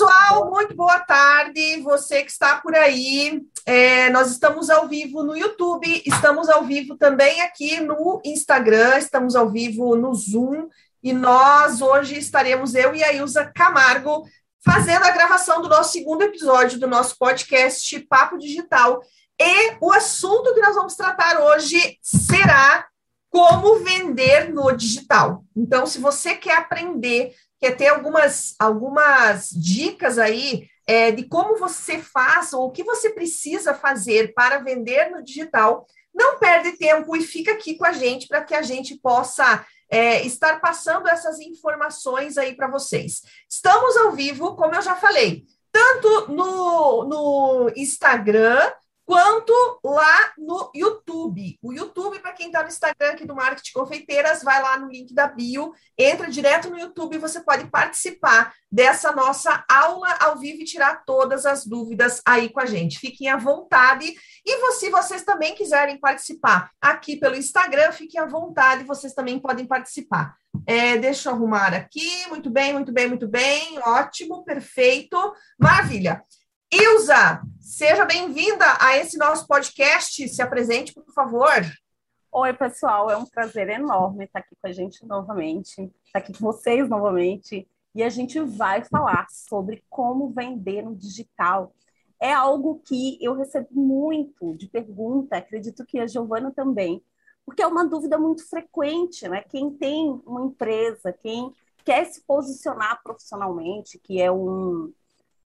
pessoal, muito boa tarde. Você que está por aí, é, nós estamos ao vivo no YouTube, estamos ao vivo também aqui no Instagram, estamos ao vivo no Zoom e nós hoje estaremos eu e a Ilza Camargo fazendo a gravação do nosso segundo episódio do nosso podcast Papo Digital. E o assunto que nós vamos tratar hoje será como vender no digital. Então, se você quer aprender quer ter algumas, algumas dicas aí é, de como você faz ou o que você precisa fazer para vender no digital, não perde tempo e fica aqui com a gente para que a gente possa é, estar passando essas informações aí para vocês. Estamos ao vivo, como eu já falei, tanto no, no Instagram quanto lá no YouTube. O YouTube, para quem está no Instagram aqui do Marketing Confeiteiras, vai lá no link da bio, entra direto no YouTube e você pode participar dessa nossa aula ao vivo e tirar todas as dúvidas aí com a gente. Fiquem à vontade. E se vocês também quiserem participar aqui pelo Instagram, fiquem à vontade, vocês também podem participar. É, deixa eu arrumar aqui. Muito bem, muito bem, muito bem. Ótimo, perfeito. Maravilha. Ilza, seja bem-vinda a esse nosso podcast. Se apresente, por favor. Oi, pessoal. É um prazer enorme estar aqui com a gente novamente, estar aqui com vocês novamente. E a gente vai falar sobre como vender no digital. É algo que eu recebo muito de pergunta, acredito que a Giovana também, porque é uma dúvida muito frequente, né? Quem tem uma empresa, quem quer se posicionar profissionalmente, que é um,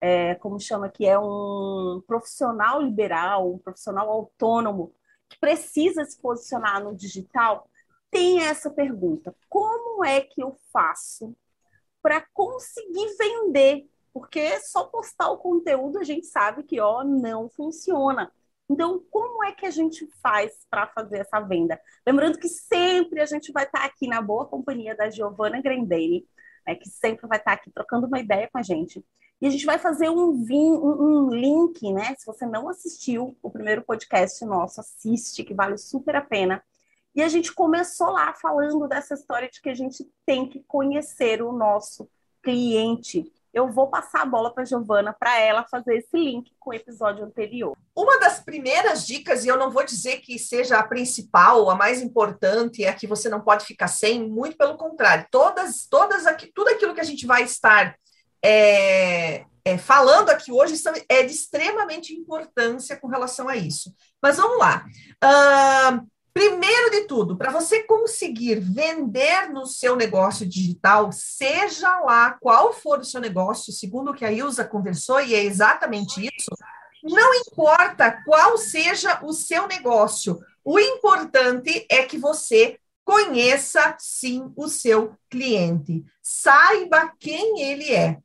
é, como chama, que é um profissional liberal, um profissional autônomo, que precisa se posicionar no digital, tem essa pergunta: como é que eu faço para conseguir vender? Porque só postar o conteúdo a gente sabe que ó, não funciona. Então, como é que a gente faz para fazer essa venda? Lembrando que sempre a gente vai estar aqui na boa companhia da Giovanna Grandene, né, que sempre vai estar aqui trocando uma ideia com a gente. E a gente vai fazer um, vim, um, um link, né? Se você não assistiu o primeiro podcast nosso, assiste, que vale super a pena. E a gente começou lá falando dessa história de que a gente tem que conhecer o nosso cliente. Eu vou passar a bola para a Giovana para ela fazer esse link com o episódio anterior. Uma das primeiras dicas, e eu não vou dizer que seja a principal, a mais importante, é a que você não pode ficar sem, muito pelo contrário. Todas, todas aqui, tudo aquilo que a gente vai estar é, é, falando aqui hoje é de extremamente importância com relação a isso. Mas vamos lá. Uh, primeiro de tudo, para você conseguir vender no seu negócio digital, seja lá qual for o seu negócio, segundo o que a Ilza conversou, e é exatamente isso, não importa qual seja o seu negócio, o importante é que você conheça sim o seu cliente, saiba quem ele é.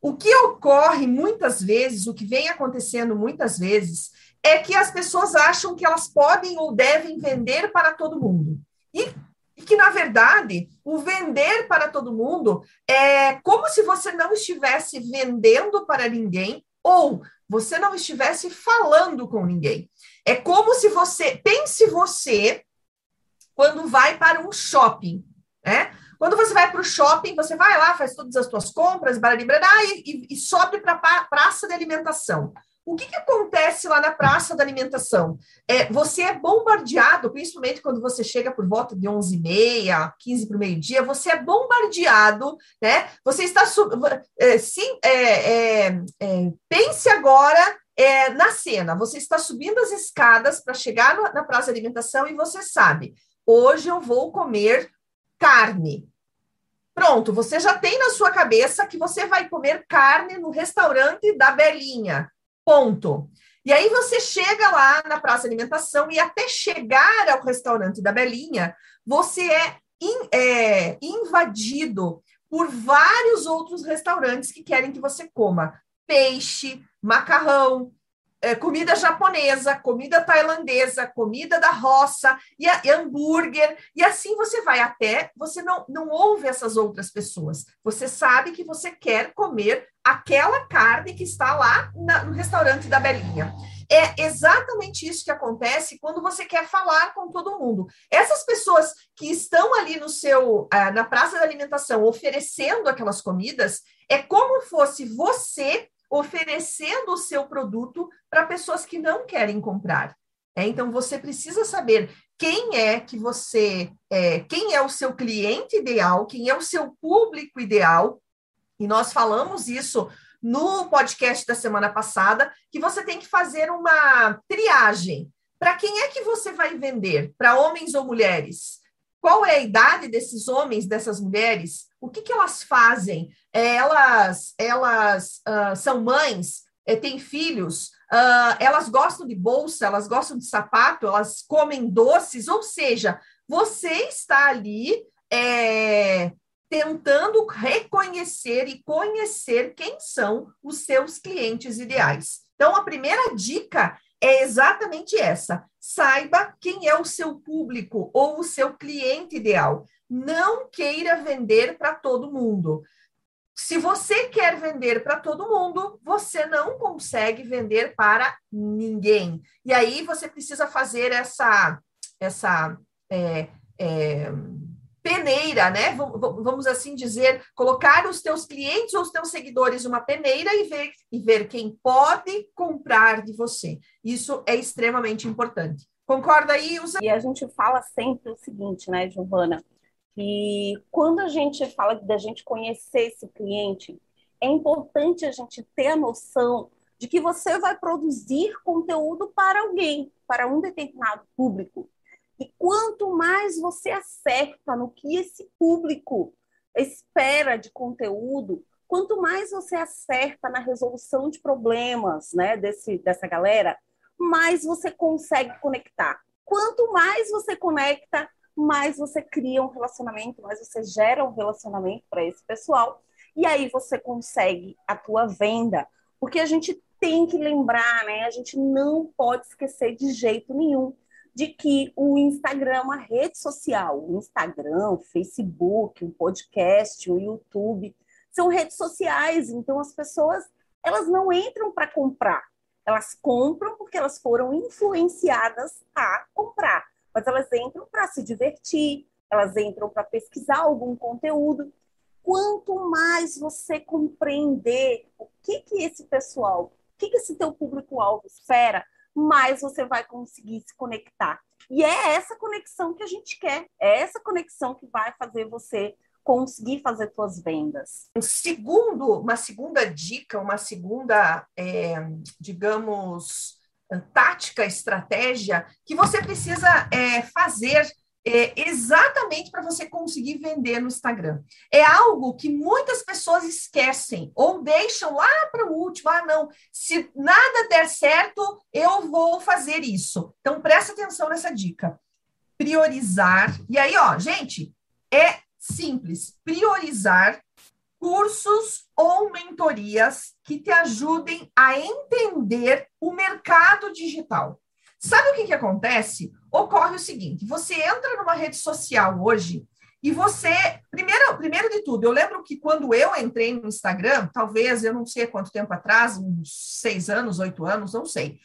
O que ocorre muitas vezes, o que vem acontecendo muitas vezes, é que as pessoas acham que elas podem ou devem vender para todo mundo. E, e que, na verdade, o vender para todo mundo é como se você não estivesse vendendo para ninguém ou você não estivesse falando com ninguém. É como se você. Pense você quando vai para um shopping, né? Quando você vai para o shopping, você vai lá, faz todas as suas compras, bararibra, e, e, e sobe para a praça de alimentação. O que, que, acontece lá na praça da alimentação? É, você é bombardeado, principalmente quando você chega por volta de 11h30, 15 para o meio-dia, você é bombardeado, né? Você está. É, sim, é, é, é, pense agora é, na cena. Você está subindo as escadas para chegar na praça de alimentação e você sabe, hoje eu vou comer carne. Pronto, você já tem na sua cabeça que você vai comer carne no restaurante da Belinha. Ponto. E aí você chega lá na praça de alimentação e até chegar ao restaurante da Belinha, você é, in, é invadido por vários outros restaurantes que querem que você coma peixe, macarrão, é, comida japonesa, comida tailandesa, comida da roça, e, e, hambúrguer, e assim você vai até, você não, não ouve essas outras pessoas. Você sabe que você quer comer aquela carne que está lá na, no restaurante da Belinha. é exatamente isso que acontece quando você quer falar com todo mundo. Essas pessoas que estão ali no seu, uh, na praça da alimentação, oferecendo aquelas comidas, é como fosse você oferecendo o seu produto para pessoas que não querem comprar. É, então, você precisa saber quem é que você, é, quem é o seu cliente ideal, quem é o seu público ideal, e nós falamos isso no podcast da semana passada, que você tem que fazer uma triagem. Para quem é que você vai vender? Para homens ou mulheres? Qual é a idade desses homens, dessas mulheres? O que, que elas fazem? É, elas elas uh, são mães? É, têm filhos? Uh, elas gostam de bolsa? Elas gostam de sapato? Elas comem doces? Ou seja, você está ali é, tentando reconhecer e conhecer quem são os seus clientes ideais. Então, a primeira dica é exatamente essa: saiba quem é o seu público ou o seu cliente ideal. Não queira vender para todo mundo. Se você quer vender para todo mundo, você não consegue vender para ninguém. E aí você precisa fazer essa, essa é, é, peneira, né? Vamos assim dizer, colocar os teus clientes ou os teus seguidores uma peneira e ver, e ver quem pode comprar de você. Isso é extremamente importante. Concorda aí, Usa? E a gente fala sempre o seguinte, né, Giovana? Que quando a gente fala da gente conhecer esse cliente, é importante a gente ter a noção de que você vai produzir conteúdo para alguém, para um determinado público. E quanto mais você acerta no que esse público espera de conteúdo, quanto mais você acerta na resolução de problemas né, desse, dessa galera, mais você consegue conectar. Quanto mais você conecta, mais você cria um relacionamento, mais você gera um relacionamento para esse pessoal. E aí você consegue a tua venda. Porque a gente tem que lembrar, né? A gente não pode esquecer de jeito nenhum de que o Instagram é uma rede social. O Instagram, o Facebook, o podcast, o YouTube são redes sociais. Então as pessoas elas não entram para comprar. Elas compram porque elas foram influenciadas a comprar. Mas elas entram para se divertir, elas entram para pesquisar algum conteúdo. Quanto mais você compreender o que que esse pessoal, o que que esse teu público-alvo espera, mais você vai conseguir se conectar. E é essa conexão que a gente quer, é essa conexão que vai fazer você conseguir fazer suas vendas. Um segundo, uma segunda dica, uma segunda, é, digamos, tática, estratégia que você precisa é, fazer é, exatamente para você conseguir vender no Instagram. É algo que muitas pessoas esquecem ou deixam lá para o último. Ah, não, se nada der certo, eu vou fazer isso. Então, presta atenção nessa dica. Priorizar. E aí, ó, gente, é simples. Priorizar cursos ou mentorias que te ajudem a entender o mercado digital. Sabe o que, que acontece? Ocorre o seguinte: você entra numa rede social hoje e você, primeiro, primeiro de tudo, eu lembro que quando eu entrei no Instagram, talvez, eu não sei quanto tempo atrás, uns seis anos, oito anos, não sei.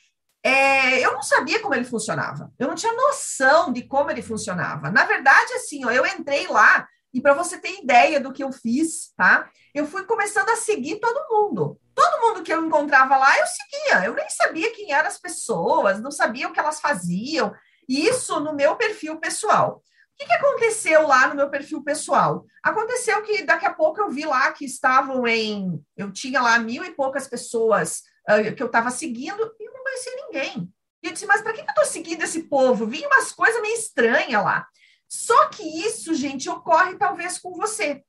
É, eu não sabia como ele funcionava. Eu não tinha noção de como ele funcionava. Na verdade, assim, ó, eu entrei lá e para você ter ideia do que eu fiz, tá? Eu fui começando a seguir todo mundo. Todo mundo que eu encontrava lá, eu seguia. Eu nem sabia quem eram as pessoas, não sabia o que elas faziam. Isso no meu perfil pessoal. O que, que aconteceu lá no meu perfil pessoal? Aconteceu que daqui a pouco eu vi lá que estavam em. Eu tinha lá mil e poucas pessoas uh, que eu estava seguindo e eu não conhecia ninguém. E eu disse, mas para que, que eu estou seguindo esse povo? Vi umas coisas meio estranhas lá. Só que isso, gente, ocorre talvez com você.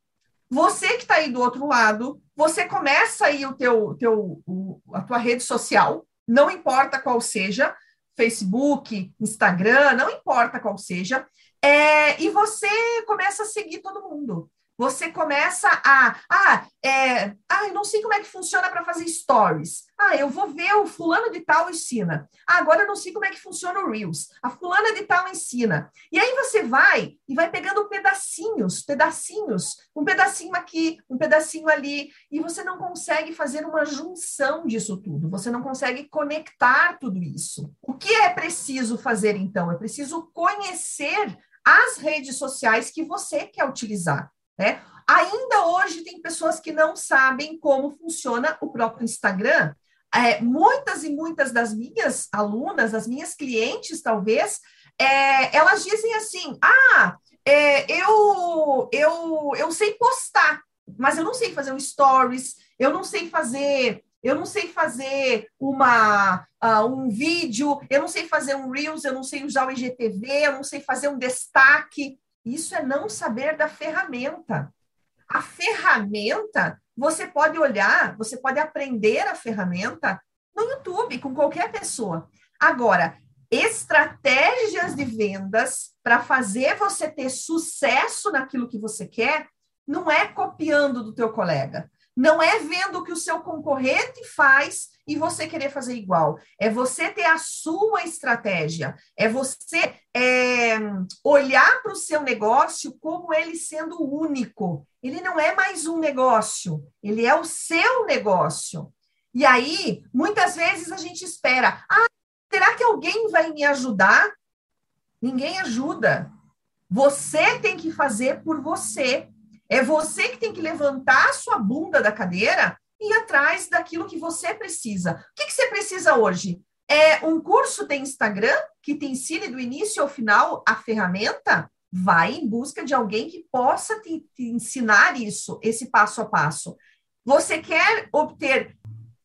Você que está aí do outro lado, você começa aí o teu, teu, o, a tua rede social, não importa qual seja, Facebook, Instagram, não importa qual seja, é, e você começa a seguir todo mundo. Você começa a, ah, é, ah, eu não sei como é que funciona para fazer stories. Ah, eu vou ver o fulano de tal ensina. Ah, agora eu não sei como é que funciona o Reels. A fulana de tal ensina. E aí você vai e vai pegando pedacinhos, pedacinhos, um pedacinho aqui, um pedacinho ali, e você não consegue fazer uma junção disso tudo. Você não consegue conectar tudo isso. O que é preciso fazer então? É preciso conhecer as redes sociais que você quer utilizar. Né? Ainda hoje tem pessoas que não sabem como funciona o próprio Instagram. É, muitas e muitas das minhas alunas, das minhas clientes, talvez, é, elas dizem assim: ah, é, eu, eu, eu sei postar, mas eu não sei fazer um stories, eu não sei fazer, eu não sei fazer uma, uh, um vídeo, eu não sei fazer um Reels, eu não sei usar o IGTV, eu não sei fazer um destaque. Isso é não saber da ferramenta. A ferramenta, você pode olhar, você pode aprender a ferramenta no YouTube, com qualquer pessoa. Agora, estratégias de vendas para fazer você ter sucesso naquilo que você quer, não é copiando do teu colega. Não é vendo o que o seu concorrente faz e você querer fazer igual. É você ter a sua estratégia. É você é, olhar para o seu negócio como ele sendo único. Ele não é mais um negócio, ele é o seu negócio. E aí, muitas vezes a gente espera: ah, será que alguém vai me ajudar? Ninguém ajuda. Você tem que fazer por você. É você que tem que levantar a sua bunda da cadeira e ir atrás daquilo que você precisa. O que, que você precisa hoje? É um curso de Instagram que te ensine do início ao final a ferramenta? Vai em busca de alguém que possa te, te ensinar isso, esse passo a passo. Você quer obter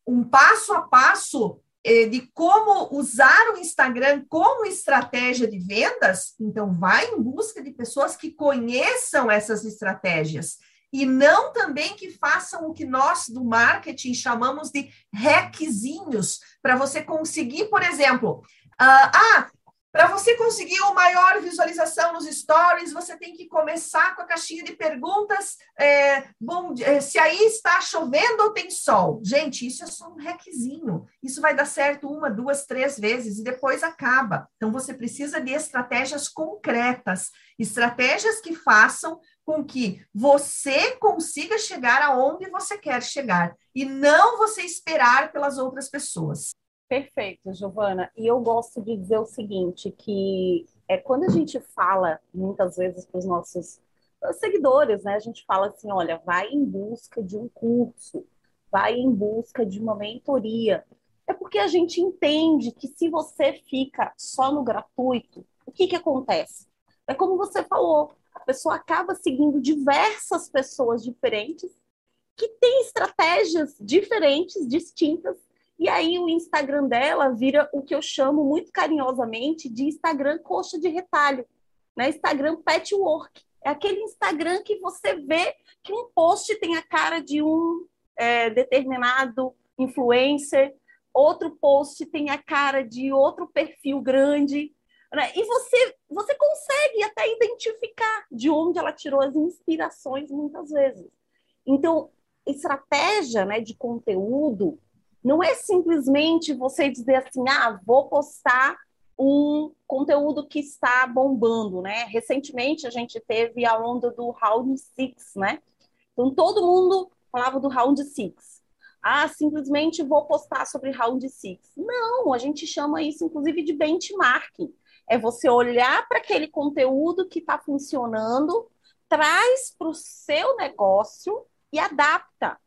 um passo a passo de como usar o Instagram como estratégia de vendas, então vai em busca de pessoas que conheçam essas estratégias e não também que façam o que nós do marketing chamamos de hackzinhos para você conseguir, por exemplo, uh, ah, para você conseguir uma maior visualização nos stories, você tem que começar com a caixinha de perguntas: é, bom, é, se aí está chovendo ou tem sol. Gente, isso é só um requisito. Isso vai dar certo uma, duas, três vezes e depois acaba. Então, você precisa de estratégias concretas, estratégias que façam com que você consiga chegar aonde você quer chegar e não você esperar pelas outras pessoas. Perfeito, Giovana. E eu gosto de dizer o seguinte, que é quando a gente fala muitas vezes para os nossos seguidores, né? A gente fala assim, olha, vai em busca de um curso, vai em busca de uma mentoria. É porque a gente entende que se você fica só no gratuito, o que que acontece? É como você falou, a pessoa acaba seguindo diversas pessoas diferentes que têm estratégias diferentes, distintas e aí o Instagram dela vira o que eu chamo muito carinhosamente de Instagram coxa de retalho, né? Instagram patchwork. É aquele Instagram que você vê que um post tem a cara de um é, determinado influencer, outro post tem a cara de outro perfil grande, né? E você, você consegue até identificar de onde ela tirou as inspirações muitas vezes. Então, estratégia né, de conteúdo não é simplesmente você dizer assim, ah, vou postar um conteúdo que está bombando, né? Recentemente a gente teve a onda do Round Six, né? Então todo mundo falava do Round Six. Ah, simplesmente vou postar sobre Round Six. Não, a gente chama isso inclusive de benchmarking. É você olhar para aquele conteúdo que está funcionando, traz para o seu negócio e adapta.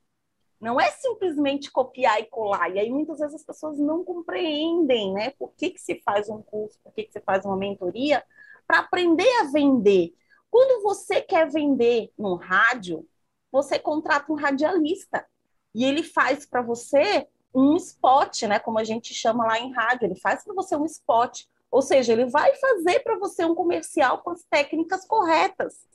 Não é simplesmente copiar e colar. E aí muitas vezes as pessoas não compreendem, né? Por que, que se faz um curso, por que, que se faz uma mentoria, para aprender a vender. Quando você quer vender no rádio, você contrata um radialista e ele faz para você um spot, né? Como a gente chama lá em rádio, ele faz para você um spot. Ou seja, ele vai fazer para você um comercial com as técnicas corretas.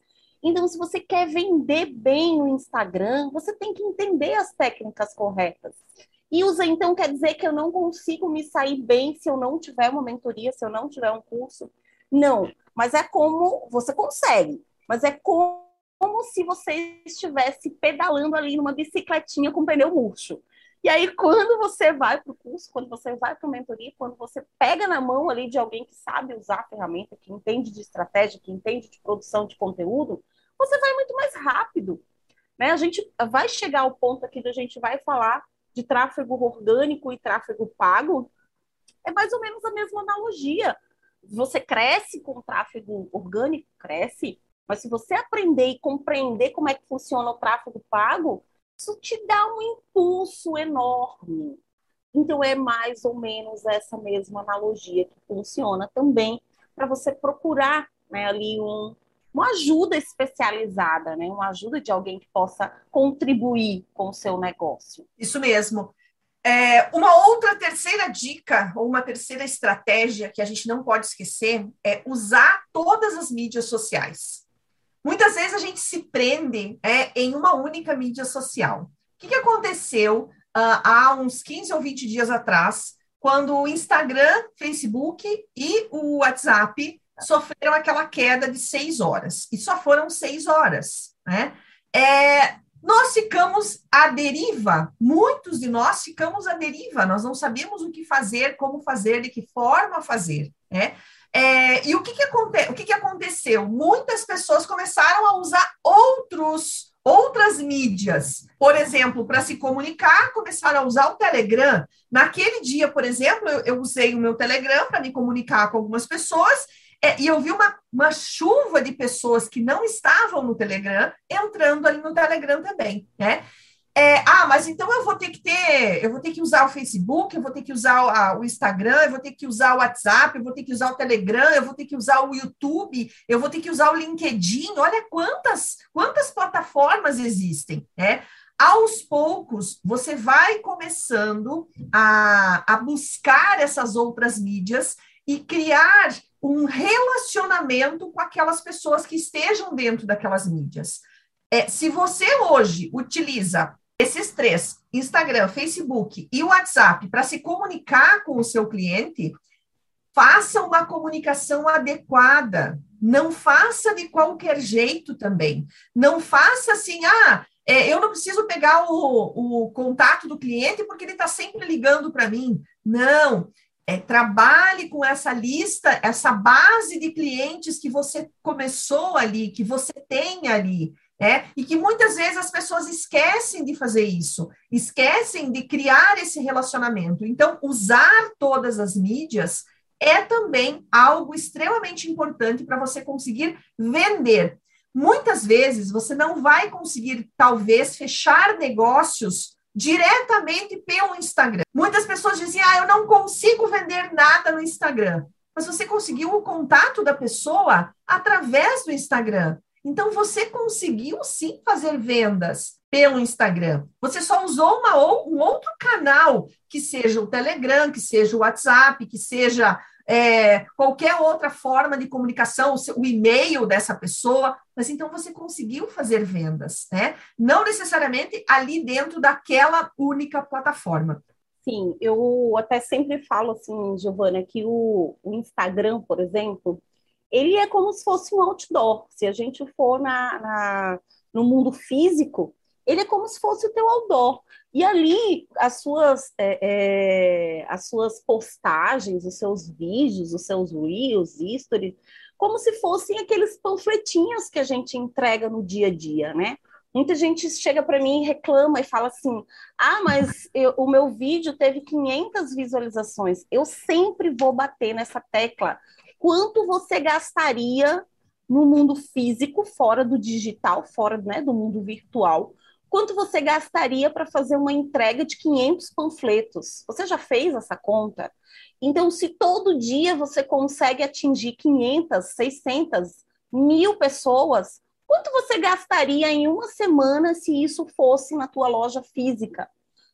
Então, se você quer vender bem no Instagram, você tem que entender as técnicas corretas. E usa então quer dizer que eu não consigo me sair bem se eu não tiver uma mentoria, se eu não tiver um curso? Não, mas é como você consegue, mas é como como se você estivesse pedalando ali numa bicicletinha com pneu murcho. E aí, quando você vai para o curso, quando você vai para a mentoria, quando você pega na mão ali de alguém que sabe usar a ferramenta, que entende de estratégia, que entende de produção de conteúdo, você vai muito mais rápido. Né? A gente vai chegar ao ponto aqui da gente vai falar de tráfego orgânico e tráfego pago. É mais ou menos a mesma analogia. Você cresce com tráfego orgânico, cresce, mas se você aprender e compreender como é que funciona o tráfego pago, isso te dá um impulso enorme. Então, é mais ou menos essa mesma analogia que funciona também para você procurar né, ali um, uma ajuda especializada, né, uma ajuda de alguém que possa contribuir com o seu negócio. Isso mesmo. É, uma outra terceira dica, ou uma terceira estratégia que a gente não pode esquecer é usar todas as mídias sociais. Muitas vezes a gente se prende é, em uma única mídia social. O que, que aconteceu uh, há uns 15 ou 20 dias atrás, quando o Instagram, Facebook e o WhatsApp sofreram aquela queda de seis horas, e só foram seis horas, né? É, nós ficamos à deriva, muitos de nós ficamos à deriva, nós não sabemos o que fazer, como fazer, de que forma fazer, né? É, e o que, que, aconte, o que, que aconteceu? Muitas pessoas começaram a usar outros outras mídias, por exemplo, para se comunicar, começaram a usar o Telegram. Naquele dia, por exemplo, eu, eu usei o meu Telegram para me comunicar com algumas pessoas, é, e eu vi uma, uma chuva de pessoas que não estavam no Telegram entrando ali no Telegram também, né? É, ah, mas então eu vou ter que ter, eu vou ter que usar o Facebook, eu vou ter que usar o, a, o, Instagram, eu vou ter que usar o WhatsApp, eu vou ter que usar o Telegram, eu vou ter que usar o YouTube, eu vou ter que usar o LinkedIn. Olha quantas, quantas plataformas existem, né? Aos poucos, você vai começando a, a buscar essas outras mídias e criar um relacionamento com aquelas pessoas que estejam dentro daquelas mídias. É, se você hoje utiliza esses três, Instagram, Facebook e WhatsApp, para se comunicar com o seu cliente, faça uma comunicação adequada. Não faça de qualquer jeito também. Não faça assim, ah, é, eu não preciso pegar o, o contato do cliente porque ele está sempre ligando para mim. Não. É, trabalhe com essa lista, essa base de clientes que você começou ali, que você tem ali. É, e que muitas vezes as pessoas esquecem de fazer isso, esquecem de criar esse relacionamento. Então, usar todas as mídias é também algo extremamente importante para você conseguir vender. Muitas vezes você não vai conseguir, talvez, fechar negócios diretamente pelo Instagram. Muitas pessoas dizem: ah, eu não consigo vender nada no Instagram. Mas você conseguiu o contato da pessoa através do Instagram. Então, você conseguiu sim fazer vendas pelo Instagram. Você só usou uma, um outro canal, que seja o Telegram, que seja o WhatsApp, que seja é, qualquer outra forma de comunicação, o, o e-mail dessa pessoa, mas então você conseguiu fazer vendas, né? Não necessariamente ali dentro daquela única plataforma. Sim, eu até sempre falo assim, Giovana, que o, o Instagram, por exemplo, ele é como se fosse um outdoor. Se a gente for na, na, no mundo físico, ele é como se fosse o teu outdoor. E ali, as suas, é, é, as suas postagens, os seus vídeos, os seus reels, stories, como se fossem aqueles panfletinhos que a gente entrega no dia a dia, né? Muita gente chega para mim reclama e fala assim: ah, mas eu, o meu vídeo teve 500 visualizações. Eu sempre vou bater nessa tecla quanto você gastaria no mundo físico, fora do digital, fora né, do mundo virtual, quanto você gastaria para fazer uma entrega de 500 panfletos? Você já fez essa conta? Então, se todo dia você consegue atingir 500, 600, mil pessoas, quanto você gastaria em uma semana se isso fosse na tua loja física?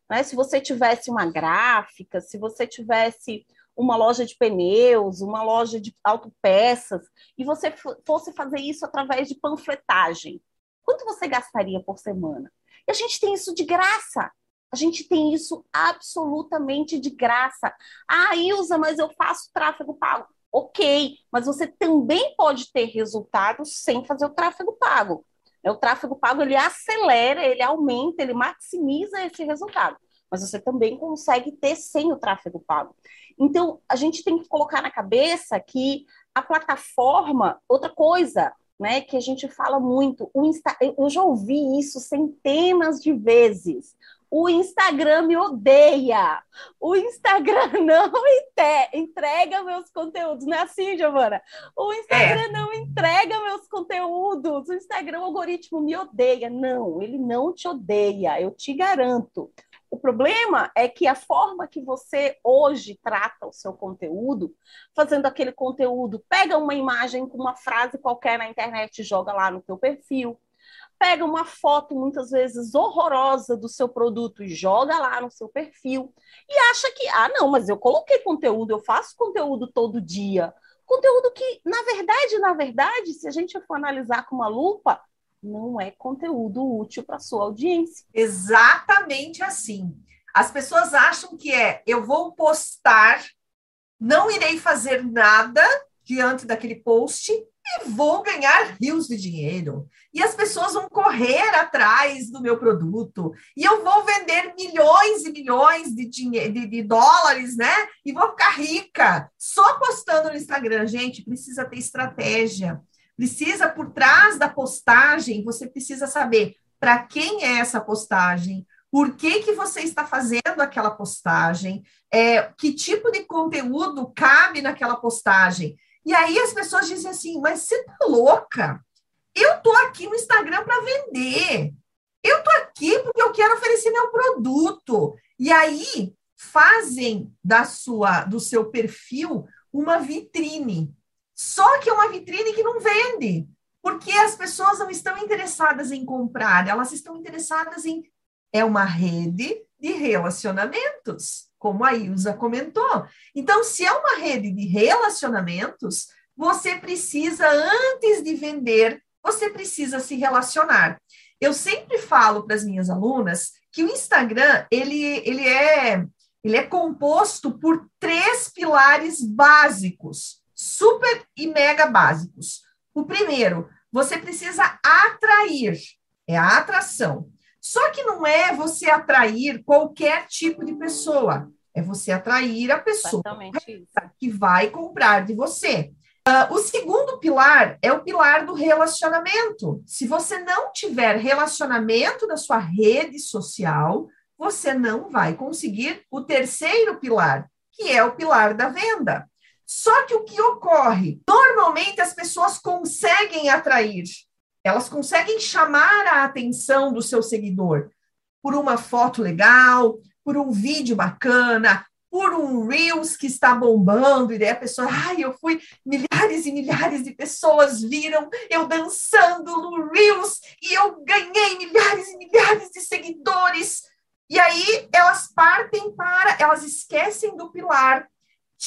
Né? Se você tivesse uma gráfica, se você tivesse uma loja de pneus, uma loja de autopeças, e você fosse fazer isso através de panfletagem, quanto você gastaria por semana? E a gente tem isso de graça. A gente tem isso absolutamente de graça. Ah, Ilza, mas eu faço tráfego pago. Ok, mas você também pode ter resultados sem fazer o tráfego pago. O tráfego pago ele acelera, ele aumenta, ele maximiza esse resultado. Mas você também consegue ter sem o tráfego pago. Então, a gente tem que colocar na cabeça que a plataforma, outra coisa, né, que a gente fala muito, o Insta, eu já ouvi isso centenas de vezes. O Instagram me odeia. O Instagram não entrega meus conteúdos. Não é assim, Giovana? O Instagram é. não entrega meus conteúdos. O Instagram, o algoritmo me odeia. Não, ele não te odeia, eu te garanto. O problema é que a forma que você hoje trata o seu conteúdo, fazendo aquele conteúdo, pega uma imagem com uma frase qualquer na internet joga lá no teu perfil, pega uma foto muitas vezes horrorosa do seu produto e joga lá no seu perfil e acha que, ah, não, mas eu coloquei conteúdo, eu faço conteúdo todo dia. Conteúdo que, na verdade, na verdade, se a gente for analisar com uma lupa, não é conteúdo útil para sua audiência. Exatamente assim. As pessoas acham que é eu vou postar, não irei fazer nada diante daquele post e vou ganhar rios de dinheiro. E as pessoas vão correr atrás do meu produto. E eu vou vender milhões e milhões de, de, de dólares, né? E vou ficar rica. Só postando no Instagram. Gente, precisa ter estratégia. Precisa, por trás da postagem, você precisa saber para quem é essa postagem, por que, que você está fazendo aquela postagem, é, que tipo de conteúdo cabe naquela postagem. E aí as pessoas dizem assim, mas você tá louca? Eu tô aqui no Instagram para vender. Eu tô aqui porque eu quero oferecer meu produto. E aí fazem da sua do seu perfil uma vitrine. Só que é uma vitrine que não vende, porque as pessoas não estão interessadas em comprar, elas estão interessadas em. É uma rede de relacionamentos, como a Ilza comentou. Então, se é uma rede de relacionamentos, você precisa, antes de vender, você precisa se relacionar. Eu sempre falo para as minhas alunas que o Instagram ele, ele, é, ele é composto por três pilares básicos super e mega básicos. O primeiro, você precisa atrair, é a atração. Só que não é você atrair qualquer tipo de pessoa, é você atrair a pessoa que vai comprar de você. Uh, o segundo pilar é o pilar do relacionamento. Se você não tiver relacionamento na sua rede social, você não vai conseguir o terceiro pilar, que é o pilar da venda. Só que o que ocorre? Normalmente as pessoas conseguem atrair, elas conseguem chamar a atenção do seu seguidor por uma foto legal, por um vídeo bacana, por um Reels que está bombando, e daí a pessoa, ai, eu fui, milhares e milhares de pessoas viram eu dançando no Reels e eu ganhei milhares e milhares de seguidores. E aí elas partem para, elas esquecem do pilar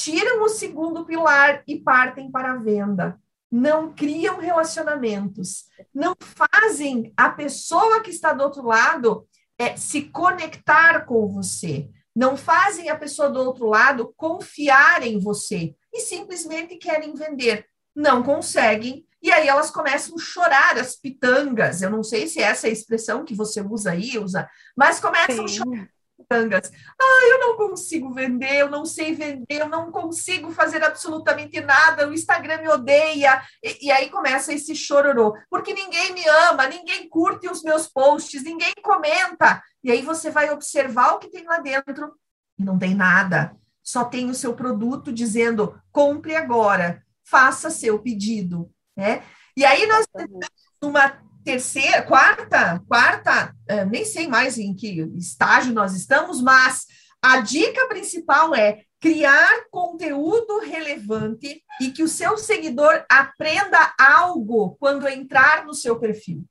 tiram o segundo pilar e partem para a venda. Não criam relacionamentos, não fazem a pessoa que está do outro lado é, se conectar com você, não fazem a pessoa do outro lado confiar em você e simplesmente querem vender. Não conseguem, e aí elas começam a chorar as pitangas. Eu não sei se essa é a expressão que você usa aí, usa, mas começam Sim. a chorar miçangas. Ah, eu não consigo vender, eu não sei vender, eu não consigo fazer absolutamente nada, o Instagram me odeia. E, e, aí começa esse chororô, porque ninguém me ama, ninguém curte os meus posts, ninguém comenta. E aí você vai observar o que tem lá dentro e não tem nada. Só tem o seu produto dizendo: compre agora, faça seu pedido. Né? E aí nós temos uma terceira, quarta, quarta, é, nem sei mais em que estágio nós estamos, mas a dica principal é criar conteúdo relevante e que o seu seguidor aprenda algo quando entrar no seu perfil.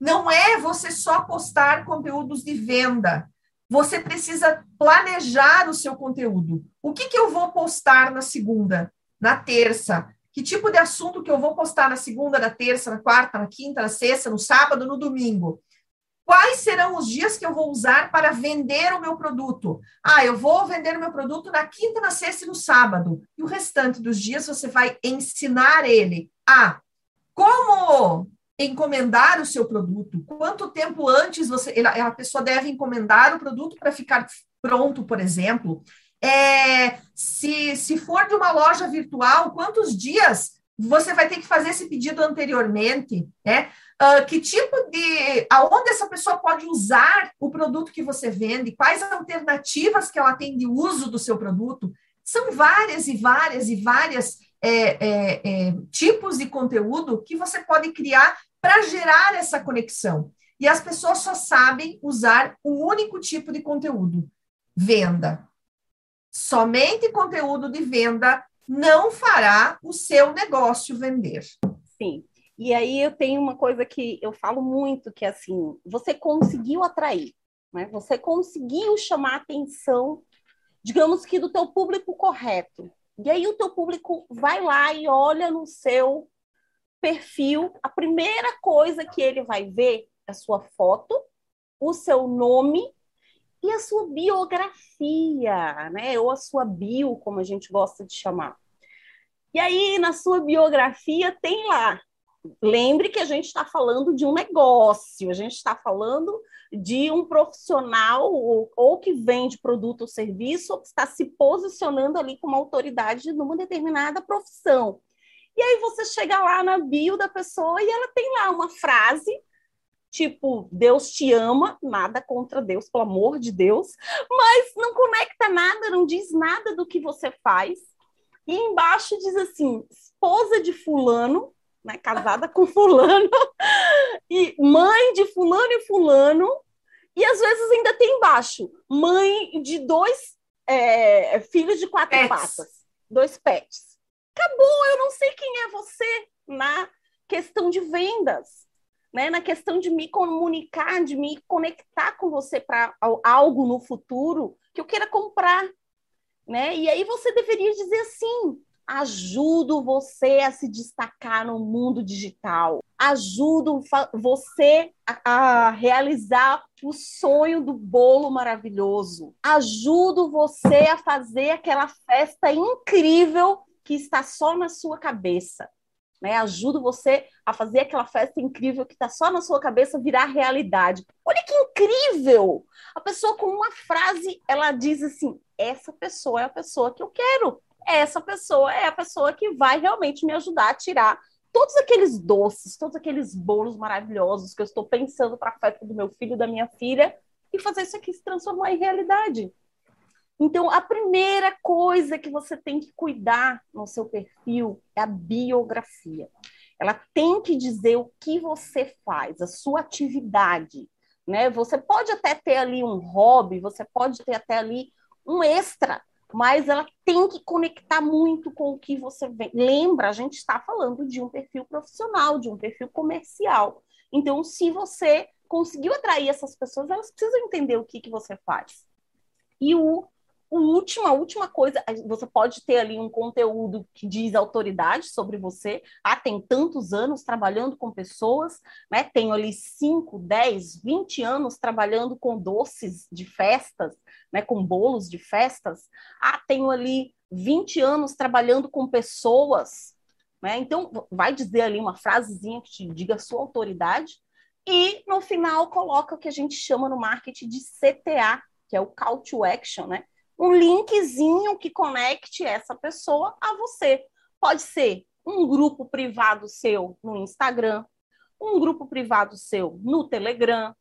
Não é você só postar conteúdos de venda. Você precisa planejar o seu conteúdo. O que, que eu vou postar na segunda, na terça, que tipo de assunto que eu vou postar na segunda, na terça, na quarta, na quinta, na sexta, no sábado, no domingo. Quais serão os dias que eu vou usar para vender o meu produto? Ah, eu vou vender o meu produto na quinta, na sexta e no sábado. E o restante dos dias você vai ensinar ele a como encomendar o seu produto? Quanto tempo antes você a pessoa deve encomendar o produto para ficar pronto, por exemplo? É, se, se for de uma loja virtual, quantos dias você vai ter que fazer esse pedido anteriormente, né? Uh, que tipo de, aonde essa pessoa pode usar o produto que você vende, quais alternativas que ela tem de uso do seu produto, são várias e várias e várias é, é, é, tipos de conteúdo que você pode criar para gerar essa conexão. E as pessoas só sabem usar um único tipo de conteúdo: venda. Somente conteúdo de venda não fará o seu negócio vender. Sim. E aí eu tenho uma coisa que eu falo muito, que é assim, você conseguiu atrair, né? Você conseguiu chamar a atenção, digamos que do teu público correto. E aí o teu público vai lá e olha no seu perfil, a primeira coisa que ele vai ver é a sua foto, o seu nome e a sua biografia, né? Ou a sua bio, como a gente gosta de chamar. E aí, na sua biografia, tem lá. Lembre que a gente está falando de um negócio, a gente está falando de um profissional ou, ou, que vende produto ou serviço, ou que está se posicionando ali como autoridade numa determinada profissão. E aí você chega lá na bio da pessoa e ela tem lá uma frase tipo, Deus te ama, nada contra Deus, pelo amor de Deus, mas não conecta nada, não diz nada do que você faz. E embaixo diz assim: esposa de fulano, né, casada com fulano, e mãe de fulano e fulano, e às vezes ainda tem embaixo, mãe de dois é, filhos de quatro pets. patas, dois pets. Acabou, eu não sei quem é você na questão de vendas né, na questão de me comunicar, de me conectar com você para algo no futuro que eu queira comprar, né? E aí você deveria dizer assim: ajudo você a se destacar no mundo digital, ajudo você a, a realizar o sonho do bolo maravilhoso, ajudo você a fazer aquela festa incrível que está só na sua cabeça né? Ajudo você a fazer aquela festa incrível que está só na sua cabeça virar realidade. Olha que incrível! A pessoa com uma frase, ela diz assim: essa pessoa é a pessoa que eu quero. Essa pessoa é a pessoa que vai realmente me ajudar a tirar todos aqueles doces, todos aqueles bolos maravilhosos que eu estou pensando para a festa do meu filho, da minha filha, e fazer isso aqui se transformar em realidade. Então, a primeira coisa que você tem que cuidar no seu perfil é a biografia. Ela tem que dizer o que você faz, a sua atividade. Né? Você pode até ter ali um hobby, você pode ter até ali um extra, mas ela tem que conectar muito com o que você vem. Lembra, a gente está falando de um perfil profissional, de um perfil comercial. Então, se você conseguiu atrair essas pessoas, elas precisam entender o que, que você faz. E o última, a última coisa, você pode ter ali um conteúdo que diz autoridade sobre você. Ah, tem tantos anos trabalhando com pessoas, né? Tenho ali 5, 10, 20 anos trabalhando com doces de festas, né? Com bolos de festas. Ah, tenho ali 20 anos trabalhando com pessoas, né? Então, vai dizer ali uma frasezinha que te diga a sua autoridade. E no final coloca o que a gente chama no marketing de CTA, que é o call to action, né? Um linkzinho que conecte essa pessoa a você. Pode ser um grupo privado seu no Instagram, um grupo privado seu no Telegram,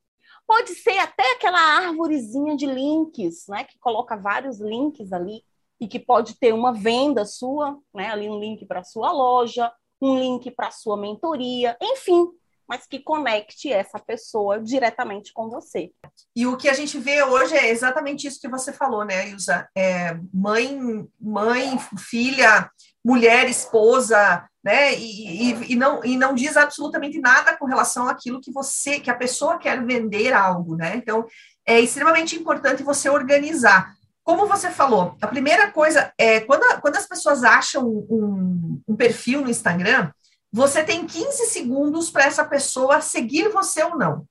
pode ser até aquela árvorezinha de links, né, que coloca vários links ali e que pode ter uma venda sua, né, ali um link para sua loja, um link para sua mentoria, enfim, mas que conecte essa pessoa diretamente com você. E o que a gente vê hoje é exatamente isso que você falou, né, Ilza? É mãe, mãe, filha, mulher, esposa, né? E, e, e, não, e não diz absolutamente nada com relação àquilo que você, que a pessoa quer vender algo, né? Então, é extremamente importante você organizar. Como você falou, a primeira coisa é quando, quando as pessoas acham um, um perfil no Instagram, você tem 15 segundos para essa pessoa seguir você ou não.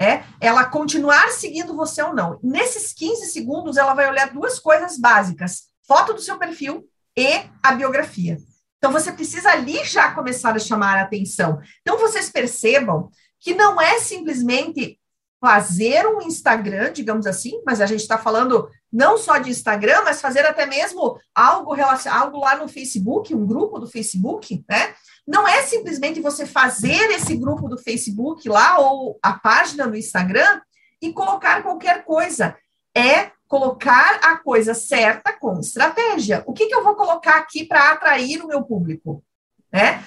É, ela continuar seguindo você ou não. Nesses 15 segundos, ela vai olhar duas coisas básicas: foto do seu perfil e a biografia. Então, você precisa ali já começar a chamar a atenção. Então, vocês percebam que não é simplesmente fazer um Instagram, digamos assim, mas a gente está falando não só de Instagram, mas fazer até mesmo algo, algo lá no Facebook, um grupo do Facebook, né? Não é simplesmente você fazer esse grupo do Facebook lá ou a página no Instagram e colocar qualquer coisa. É colocar a coisa certa com estratégia. O que, que eu vou colocar aqui para atrair o meu público? Né?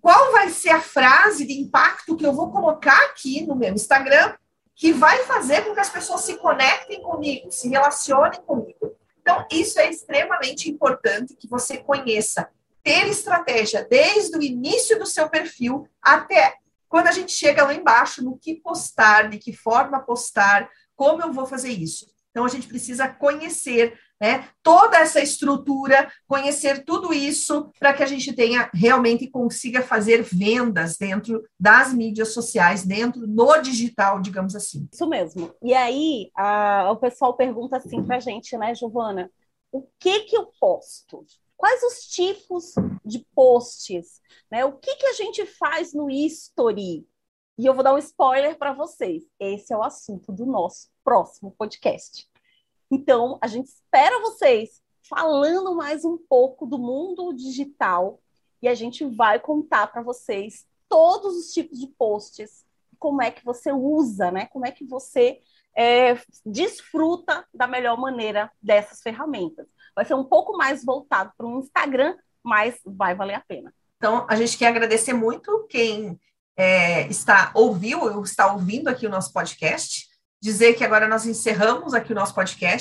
Qual vai ser a frase de impacto que eu vou colocar aqui no meu Instagram que vai fazer com que as pessoas se conectem comigo, se relacionem comigo? Então, isso é extremamente importante que você conheça. Ter estratégia desde o início do seu perfil até quando a gente chega lá embaixo no que postar, de que forma postar, como eu vou fazer isso. Então, a gente precisa conhecer né, toda essa estrutura, conhecer tudo isso para que a gente tenha realmente consiga fazer vendas dentro das mídias sociais, dentro no digital, digamos assim. Isso mesmo. E aí, a, o pessoal pergunta assim para a gente, né, Giovana? O que que eu posto? Quais os tipos de posts? Né? O que, que a gente faz no history? E eu vou dar um spoiler para vocês. Esse é o assunto do nosso próximo podcast. Então, a gente espera vocês falando mais um pouco do mundo digital e a gente vai contar para vocês todos os tipos de posts, como é que você usa, né? Como é que você é, desfruta da melhor maneira dessas ferramentas. Vai ser um pouco mais voltado para o Instagram, mas vai valer a pena. Então, a gente quer agradecer muito quem é, está ouviu ou está ouvindo aqui o nosso podcast. Dizer que agora nós encerramos aqui o nosso podcast.